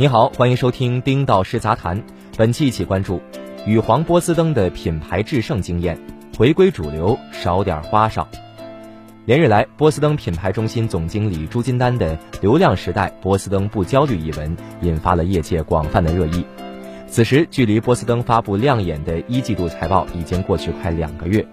你好，欢迎收听丁道师杂谈。本期一起关注羽黄波司登的品牌制胜经验，回归主流少点花哨。连日来，波司登品牌中心总经理朱金丹的“流量时代，波司登不焦虑”一文引发了业界广泛的热议。此时，距离波司登发布亮眼的一季度财报已经过去快两个月。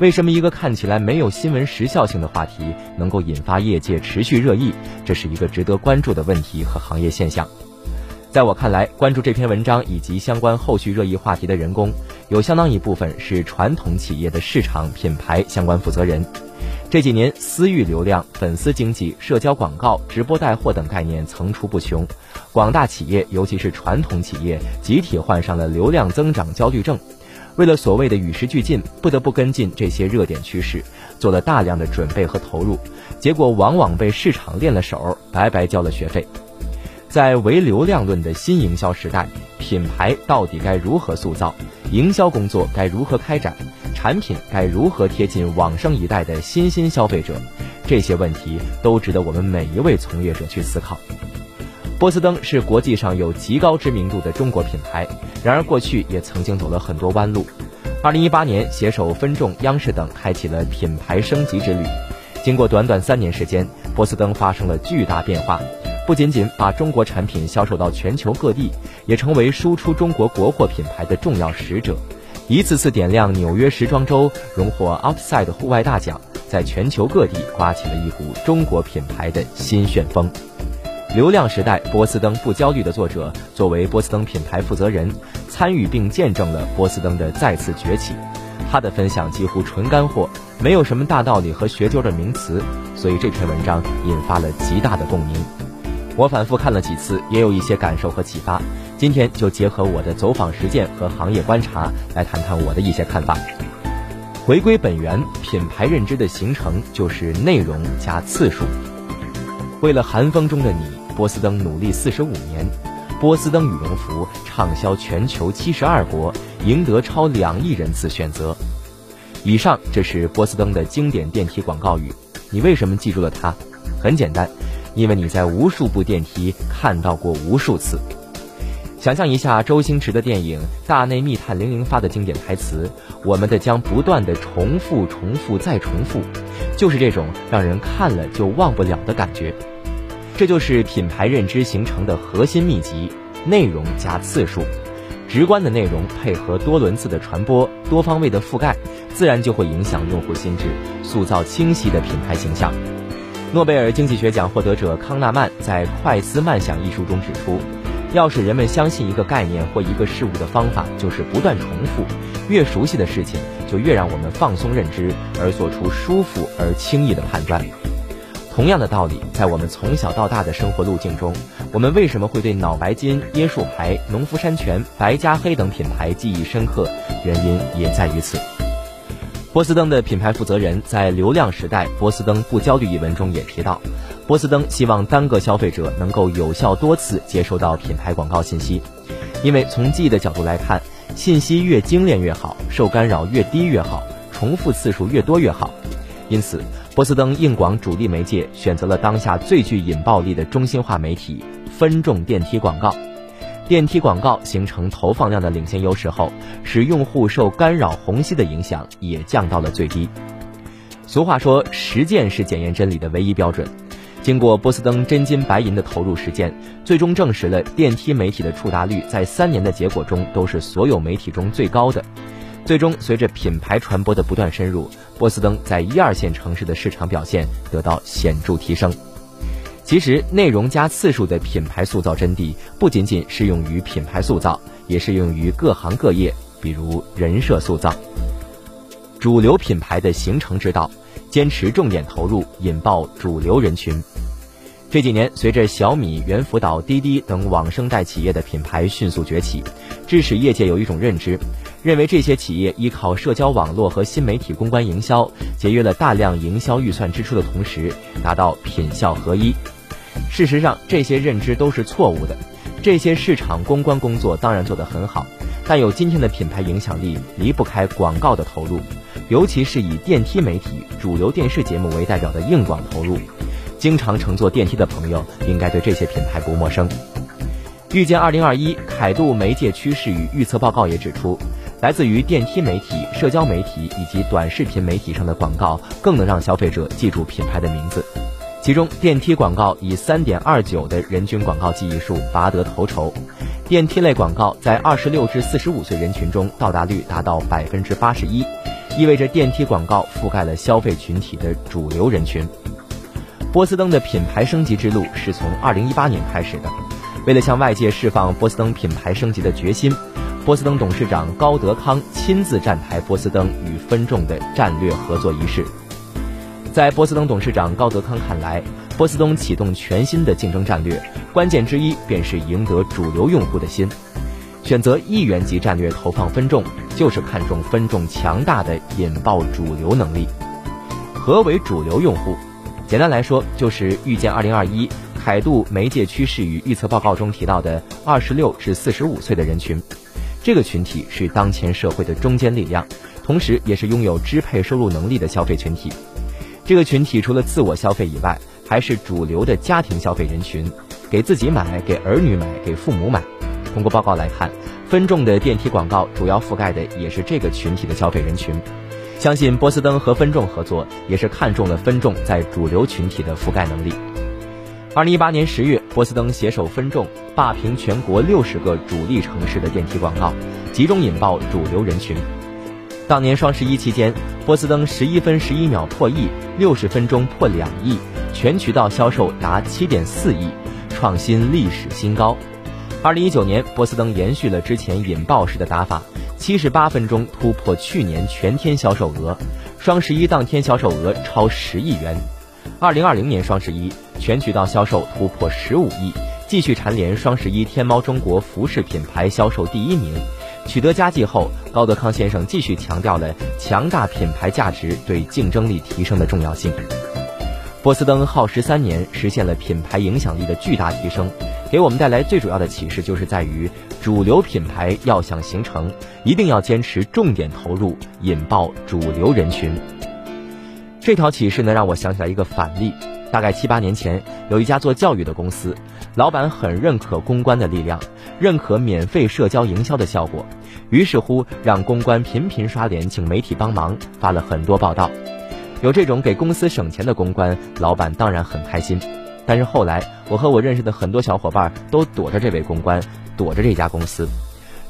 为什么一个看起来没有新闻时效性的话题能够引发业界持续热议？这是一个值得关注的问题和行业现象。在我看来，关注这篇文章以及相关后续热议话题的人工，有相当一部分是传统企业的市场品牌相关负责人。这几年，私域流量、粉丝经济、社交广告、直播带货等概念层出不穷，广大企业，尤其是传统企业，集体患上了流量增长焦虑症。为了所谓的与时俱进，不得不跟进这些热点趋势，做了大量的准备和投入，结果往往被市场练了手，白白交了学费。在唯流量论的新营销时代，品牌到底该如何塑造？营销工作该如何开展？产品该如何贴近往生一代的新兴消费者？这些问题都值得我们每一位从业者去思考。波司登是国际上有极高知名度的中国品牌，然而过去也曾经走了很多弯路。二零一八年，携手分众、央视等，开启了品牌升级之旅。经过短短三年时间，波司登发生了巨大变化。不仅仅把中国产品销售到全球各地，也成为输出中国国货品牌的重要使者，一次次点亮纽约时装周，荣获 Outside 户外大奖，在全球各地刮起了一股中国品牌的新旋风。流量时代，波司登不焦虑的作者，作为波司登品牌负责人，参与并见证了波司登的再次崛起。他的分享几乎纯干货，没有什么大道理和学究的名词，所以这篇文章引发了极大的共鸣。我反复看了几次，也有一些感受和启发。今天就结合我的走访实践和行业观察，来谈谈我的一些看法。回归本源，品牌认知的形成就是内容加次数。为了寒风中的你，波司登努力四十五年。波司登羽绒服畅销全球七十二国，赢得超两亿人次选择。以上这是波司登的经典电梯广告语。你为什么记住了它？很简单。因为你在无数部电梯看到过无数次，想象一下周星驰的电影《大内密探零零发》的经典台词：“我们的将不断的重复、重复再重复，就是这种让人看了就忘不了的感觉。”这就是品牌认知形成的核心秘籍：内容加次数，直观的内容配合多轮次的传播、多方位的覆盖，自然就会影响用户心智，塑造清晰的品牌形象。诺贝尔经济学奖获得者康纳曼在《快思慢想》一书中指出，要使人们相信一个概念或一个事物的方法，就是不断重复。越熟悉的事情，就越让我们放松认知，而做出舒服而轻易的判断。同样的道理，在我们从小到大的生活路径中，我们为什么会对脑白金、椰树牌、农夫山泉、白加黑等品牌记忆深刻？原因也在于此。波司登的品牌负责人在《流量时代，波司登不焦虑》一文中也提到，波司登希望单个消费者能够有效多次接收到品牌广告信息，因为从记忆的角度来看，信息越精炼越好，受干扰越低越好，重复次数越多越好。因此，波司登硬广主力媒介选择了当下最具引爆力的中心化媒体——分众电梯广告。电梯广告形成投放量的领先优势后，使用户受干扰虹吸的影响也降到了最低。俗话说，实践是检验真理的唯一标准。经过波司登真金白银的投入实践，最终证实了电梯媒体的触达率在三年的结果中都是所有媒体中最高的。最终，随着品牌传播的不断深入，波司登在一二线城市的市场表现得到显著提升。其实，内容加次数的品牌塑造真谛，不仅仅适用于品牌塑造，也适用于各行各业。比如人设塑造，主流品牌的形成之道，坚持重点投入，引爆主流人群。这几年，随着小米、猿辅导、滴滴等网生代企业的品牌迅速崛起，致使业界有一种认知，认为这些企业依靠社交网络和新媒体公关营销，节约了大量营销预算支出的同时，达到品效合一。事实上，这些认知都是错误的。这些市场公关工作当然做得很好，但有今天的品牌影响力，离不开广告的投入，尤其是以电梯媒体、主流电视节目为代表的硬广投入。经常乘坐电梯的朋友，应该对这些品牌不陌生。预见二零二一凯度媒介趋势与预测报告也指出，来自于电梯媒体、社交媒体以及短视频媒体上的广告更能让消费者记住品牌的名字。其中，电梯广告以三点二九的人均广告记忆数拔得头筹。电梯类广告在二十六至四十五岁人群中到达率达到百分之八十一，意味着电梯广告覆盖了消费群体的主流人群。波司登的品牌升级之路是从二零一八年开始的。为了向外界释放波司登品牌升级的决心，波司登董事长高德康亲自站台波司登与分众的战略合作仪式。在波司登董事长高德康看来，波司登启动全新的竞争战略，关键之一便是赢得主流用户的心。选择亿元级战略投放分众，就是看重分众强大的引爆主流能力。何为主流用户？简单来说，就是预见二零二一。凯度媒介趋势与预测报告中提到的二十六至四十五岁的人群，这个群体是当前社会的中坚力量，同时也是拥有支配收入能力的消费群体。这个群体除了自我消费以外，还是主流的家庭消费人群，给自己买，给儿女买，给父母买。通过报告来看，分众的电梯广告主要覆盖的也是这个群体的消费人群。相信波司登和分众合作，也是看中了分众在主流群体的覆盖能力。二零一八年十月，波司登携手分众霸屏全国六十个主力城市的电梯广告，集中引爆主流人群。当年双十一期间，波司登十一分十一秒破亿，六十分钟破两亿，全渠道销售达七点四亿，创新历史新高。二零一九年，波司登延续了之前引爆式的打法，七十八分钟突破去年全天销售额，双十一当天销售额超十亿元。二零二零年双十一。全渠道销售突破十五亿，继续蝉联双十一天猫中国服饰品牌销售第一名。取得佳绩后，高德康先生继续强调了强大品牌价值对竞争力提升的重要性。波司登耗时三年实现了品牌影响力的巨大提升，给我们带来最主要的启示就是在于主流品牌要想形成，一定要坚持重点投入，引爆主流人群。这条启示呢，让我想起来一个反例。大概七八年前，有一家做教育的公司，老板很认可公关的力量，认可免费社交营销的效果，于是乎让公关频频刷脸，请媒体帮忙，发了很多报道。有这种给公司省钱的公关，老板当然很开心。但是后来，我和我认识的很多小伙伴都躲着这位公关，躲着这家公司。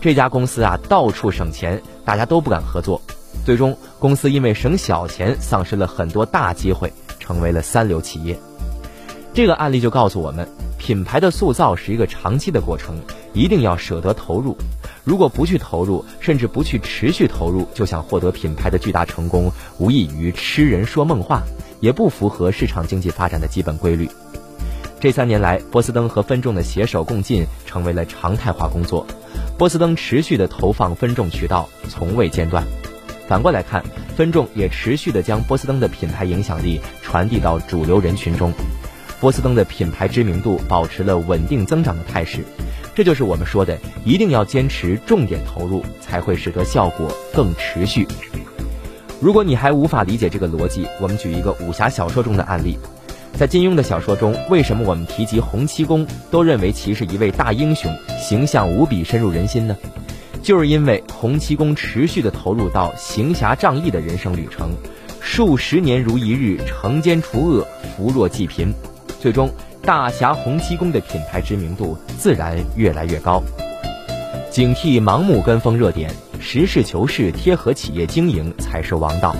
这家公司啊，到处省钱，大家都不敢合作。最终，公司因为省小钱，丧失了很多大机会。成为了三流企业，这个案例就告诉我们，品牌的塑造是一个长期的过程，一定要舍得投入。如果不去投入，甚至不去持续投入，就想获得品牌的巨大成功，无异于痴人说梦话，也不符合市场经济发展的基本规律。这三年来，波司登和分众的携手共进成为了常态化工作，波司登持续的投放分众渠道，从未间断。反过来看，分众也持续的将波司登的品牌影响力传递到主流人群中，波司登的品牌知名度保持了稳定增长的态势。这就是我们说的，一定要坚持重点投入，才会使得效果更持续。如果你还无法理解这个逻辑，我们举一个武侠小说中的案例，在金庸的小说中，为什么我们提及洪七公都认为其是一位大英雄，形象无比深入人心呢？就是因为洪七公持续的投入到行侠仗义的人生旅程，数十年如一日，惩奸除恶，扶弱济贫，最终大侠洪七公的品牌知名度自然越来越高。警惕盲目跟风热点，实事求是贴合企业经营才是王道。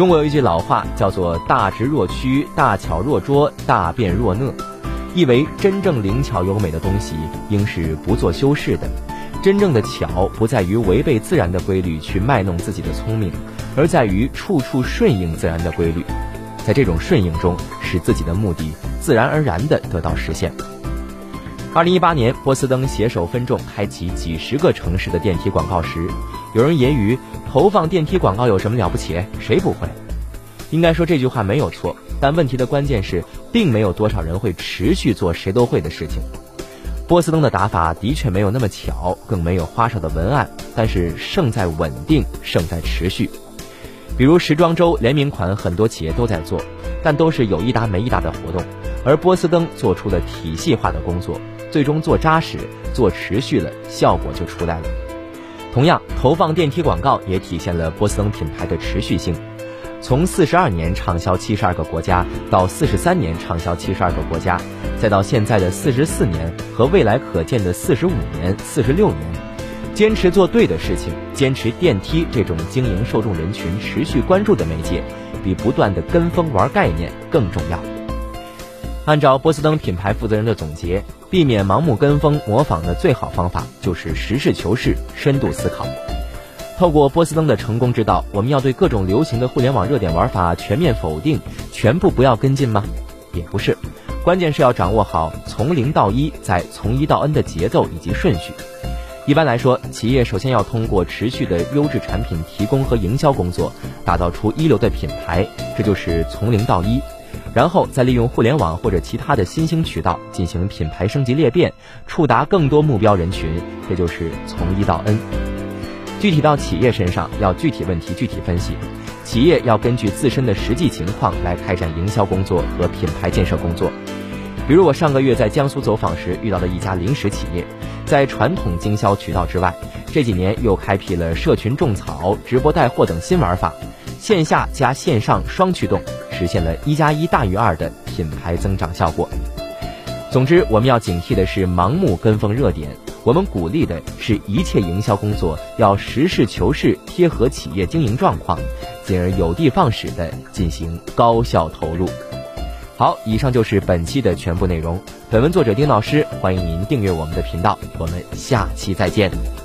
中国有一句老话叫做“大直若屈，大巧若拙，大辩若讷”，意为真正灵巧优美的东西应是不做修饰的。真正的巧不在于违背自然的规律去卖弄自己的聪明，而在于处处顺应自然的规律，在这种顺应中，使自己的目的自然而然地得到实现。二零一八年，波司登携手分众开启几十个城市的电梯广告时，有人揶揄投放电梯广告有什么了不起？谁不会？应该说这句话没有错，但问题的关键是，并没有多少人会持续做谁都会的事情。波司登的打法的确没有那么巧，更没有花哨的文案，但是胜在稳定，胜在持续。比如时装周联名款，很多企业都在做，但都是有一搭没一搭的活动，而波司登做出了体系化的工作，最终做扎实、做持续了，效果就出来了。同样，投放电梯广告也体现了波司登品牌的持续性。从四十二年畅销七十二个国家，到四十三年畅销七十二个国家，再到现在的四十四年和未来可见的四十五年、四十六年，坚持做对的事情，坚持电梯这种经营受众人群持续关注的媒介，比不断的跟风玩概念更重要。按照波司登品牌负责人的总结，避免盲目跟风模仿的最好方法就是实事求是、深度思考。透过波司登的成功之道，我们要对各种流行的互联网热点玩法全面否定，全部不要跟进吗？也不是，关键是要掌握好从零到一，再从一到 N 的节奏以及顺序。一般来说，企业首先要通过持续的优质产品提供和营销工作，打造出一流的品牌，这就是从零到一。然后再利用互联网或者其他的新兴渠道进行品牌升级裂变，触达更多目标人群，这就是从一到 N。具体到企业身上，要具体问题具体分析。企业要根据自身的实际情况来开展营销工作和品牌建设工作。比如我上个月在江苏走访时遇到的一家零食企业，在传统经销渠道之外，这几年又开辟了社群种草、直播带货等新玩法，线下加线上双驱动，实现了一加一大于二的品牌增长效果。总之，我们要警惕的是盲目跟风热点。我们鼓励的是一切营销工作要实事求是，贴合企业经营状况，进而有的放矢的进行高效投入。好，以上就是本期的全部内容。本文作者丁老师，欢迎您订阅我们的频道，我们下期再见。